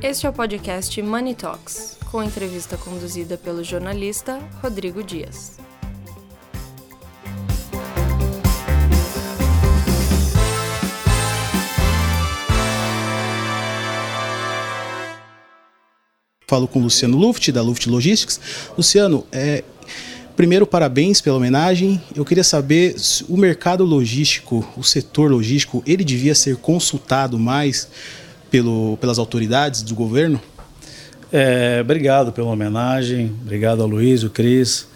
Este é o podcast Money Talks, com entrevista conduzida pelo jornalista Rodrigo Dias. Falo com o Luciano Luft, da Luft Logistics. Luciano, é, primeiro, parabéns pela homenagem. Eu queria saber se o mercado logístico, o setor logístico, ele devia ser consultado mais pelo, pelas autoridades do governo? É, obrigado pela homenagem, obrigado a Luiz, o Cris.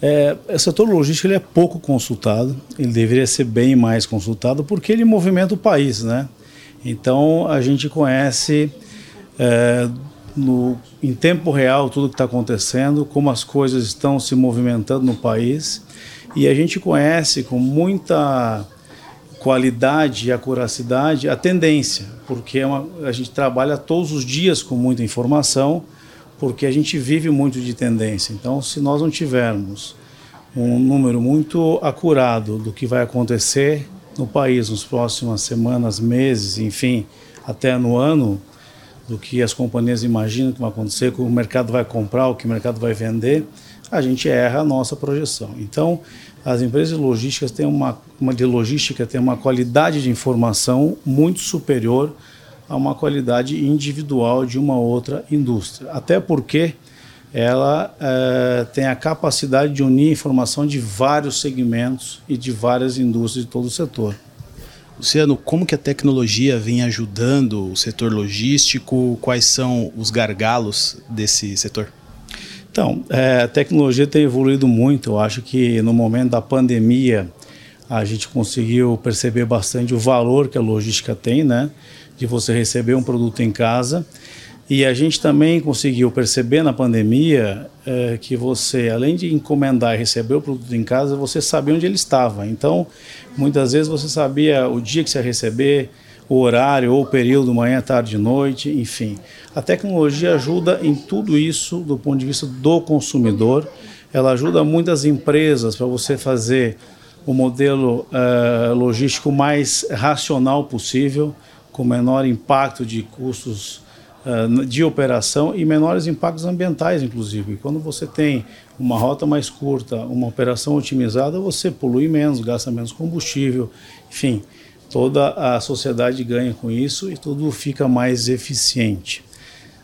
É, o setor logístico ele é pouco consultado, ele deveria ser bem mais consultado porque ele movimenta o país, né? Então a gente conhece é, no, em tempo real tudo que está acontecendo, como as coisas estão se movimentando no país e a gente conhece com muita qualidade e acuracidade a tendência, porque é uma, a gente trabalha todos os dias com muita informação, porque a gente vive muito de tendência. Então, se nós não tivermos um número muito acurado do que vai acontecer no país nas próximas semanas, meses, enfim, até no ano, do que as companhias imaginam que vai acontecer, o que o mercado vai comprar, o que o mercado vai vender, a gente erra a nossa projeção. Então, as empresas logísticas têm uma, uma de logística têm uma qualidade de informação muito superior a uma qualidade individual de uma outra indústria. Até porque ela é, tem a capacidade de unir informação de vários segmentos e de várias indústrias de todo o setor. Luciano, como que a tecnologia vem ajudando o setor logístico? Quais são os gargalos desse setor? Então, é, a tecnologia tem evoluído muito. Eu acho que no momento da pandemia a gente conseguiu perceber bastante o valor que a logística tem, né? De você receber um produto em casa. E a gente também conseguiu perceber na pandemia é, que você, além de encomendar e receber o produto em casa, você sabia onde ele estava. Então, muitas vezes você sabia o dia que você ia receber, o horário ou o período, manhã, tarde, noite, enfim. A tecnologia ajuda em tudo isso do ponto de vista do consumidor. Ela ajuda muitas empresas para você fazer o modelo uh, logístico mais racional possível, com menor impacto de custos uh, de operação e menores impactos ambientais, inclusive. Quando você tem uma rota mais curta, uma operação otimizada, você polui menos, gasta menos combustível, enfim toda a sociedade ganha com isso e tudo fica mais eficiente.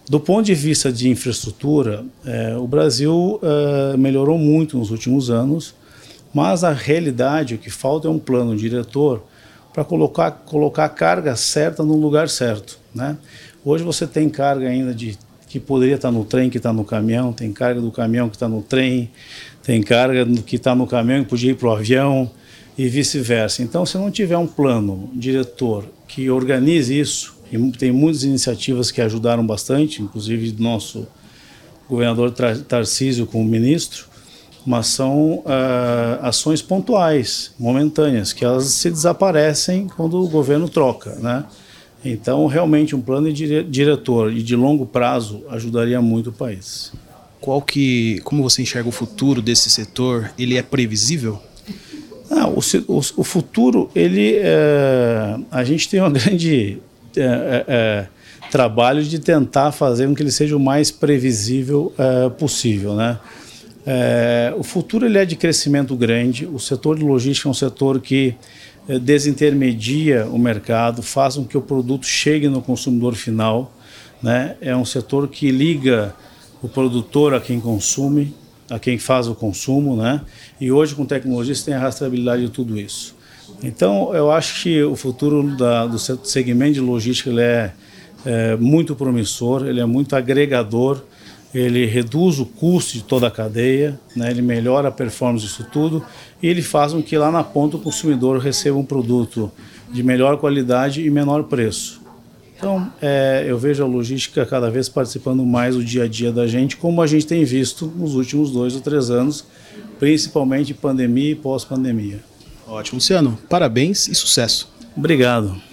Do ponto de vista de infraestrutura, é, o Brasil é, melhorou muito nos últimos anos, mas a realidade, o que falta é um plano diretor para colocar, colocar a carga certa no lugar certo. Né? Hoje você tem carga ainda de que poderia estar no trem, que está no caminhão, tem carga do caminhão que está no trem, tem carga que está no caminhão que podia ir para o avião, e vice-versa. Então, se não tiver um plano diretor que organize isso, e tem muitas iniciativas que ajudaram bastante, inclusive do nosso governador Tarcísio com o ministro, mas são uh, ações pontuais, momentâneas, que elas se desaparecem quando o governo troca, né? Então, realmente, um plano diretor e de longo prazo ajudaria muito o país. Qual que, como você enxerga o futuro desse setor? Ele é previsível? Ah, o, o, o, futuro, ele, é, a gente tem um grande é, é, é, trabalho de tentar fazer com que ele seja o mais previsível é, possível, né? É, o futuro ele é de crescimento grande. O setor de logística é um setor que desintermedia o mercado, faz com que o produto chegue no consumidor final. Né? É um setor que liga o produtor a quem consome, a quem faz o consumo, né? E hoje com tecnologia você tem a rastreabilidade de tudo isso. Então eu acho que o futuro da, do segmento de logística ele é, é muito promissor, ele é muito agregador, ele reduz o custo de toda a cadeia, né? ele melhora a performance disso tudo e ele faz com que lá na ponta o consumidor receba um produto de melhor qualidade e menor preço. Então, é, eu vejo a logística cada vez participando mais do dia a dia da gente, como a gente tem visto nos últimos dois ou três anos, principalmente pandemia e pós-pandemia. Ótimo, Luciano. Parabéns e sucesso. Obrigado.